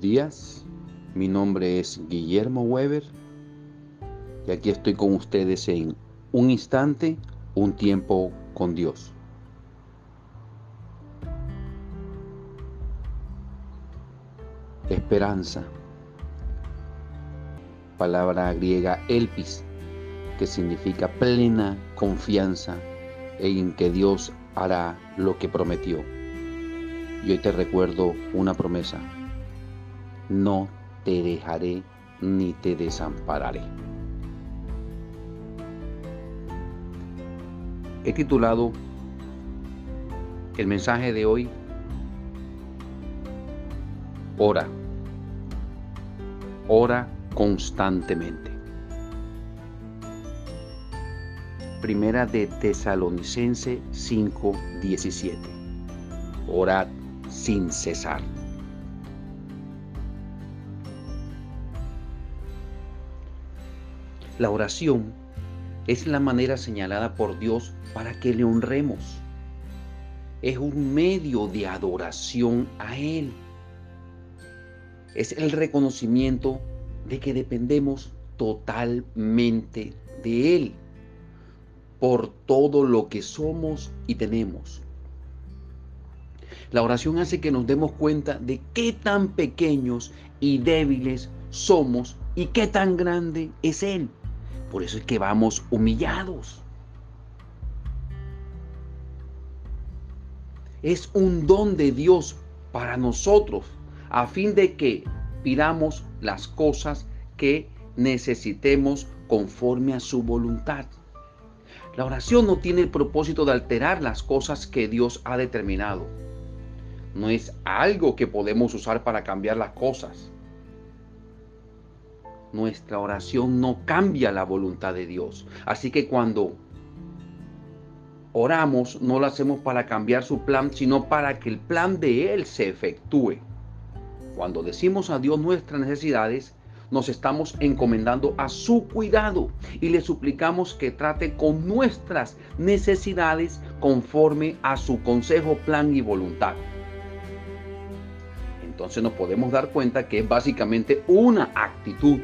días, mi nombre es Guillermo Weber y aquí estoy con ustedes en un instante, un tiempo con Dios. Esperanza, palabra griega elpis, que significa plena confianza en que Dios hará lo que prometió. Y hoy te recuerdo una promesa. No te dejaré ni te desampararé. He titulado el mensaje de hoy, Ora. Ora constantemente. Primera de Tesalonicense 5:17. Orad sin cesar. La oración es la manera señalada por Dios para que le honremos. Es un medio de adoración a Él. Es el reconocimiento de que dependemos totalmente de Él por todo lo que somos y tenemos. La oración hace que nos demos cuenta de qué tan pequeños y débiles somos y qué tan grande es Él. Por eso es que vamos humillados. Es un don de Dios para nosotros a fin de que pidamos las cosas que necesitemos conforme a su voluntad. La oración no tiene el propósito de alterar las cosas que Dios ha determinado. No es algo que podemos usar para cambiar las cosas. Nuestra oración no cambia la voluntad de Dios. Así que cuando oramos, no lo hacemos para cambiar su plan, sino para que el plan de Él se efectúe. Cuando decimos a Dios nuestras necesidades, nos estamos encomendando a su cuidado y le suplicamos que trate con nuestras necesidades conforme a su consejo, plan y voluntad. Entonces nos podemos dar cuenta que es básicamente una actitud,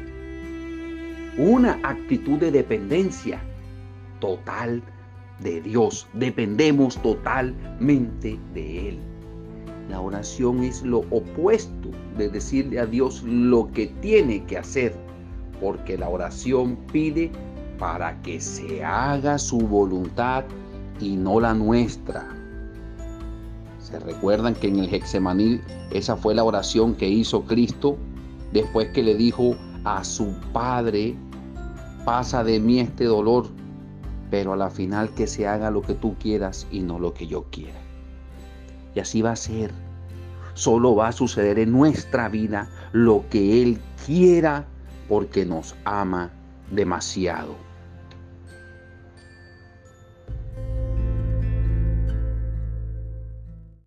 una actitud de dependencia total de Dios. Dependemos totalmente de Él. La oración es lo opuesto de decirle a Dios lo que tiene que hacer, porque la oración pide para que se haga su voluntad y no la nuestra. Se recuerdan que en el Hexemaní esa fue la oración que hizo Cristo después que le dijo a su Padre, pasa de mí este dolor, pero a la final que se haga lo que tú quieras y no lo que yo quiera. Y así va a ser. Solo va a suceder en nuestra vida lo que Él quiera porque nos ama demasiado.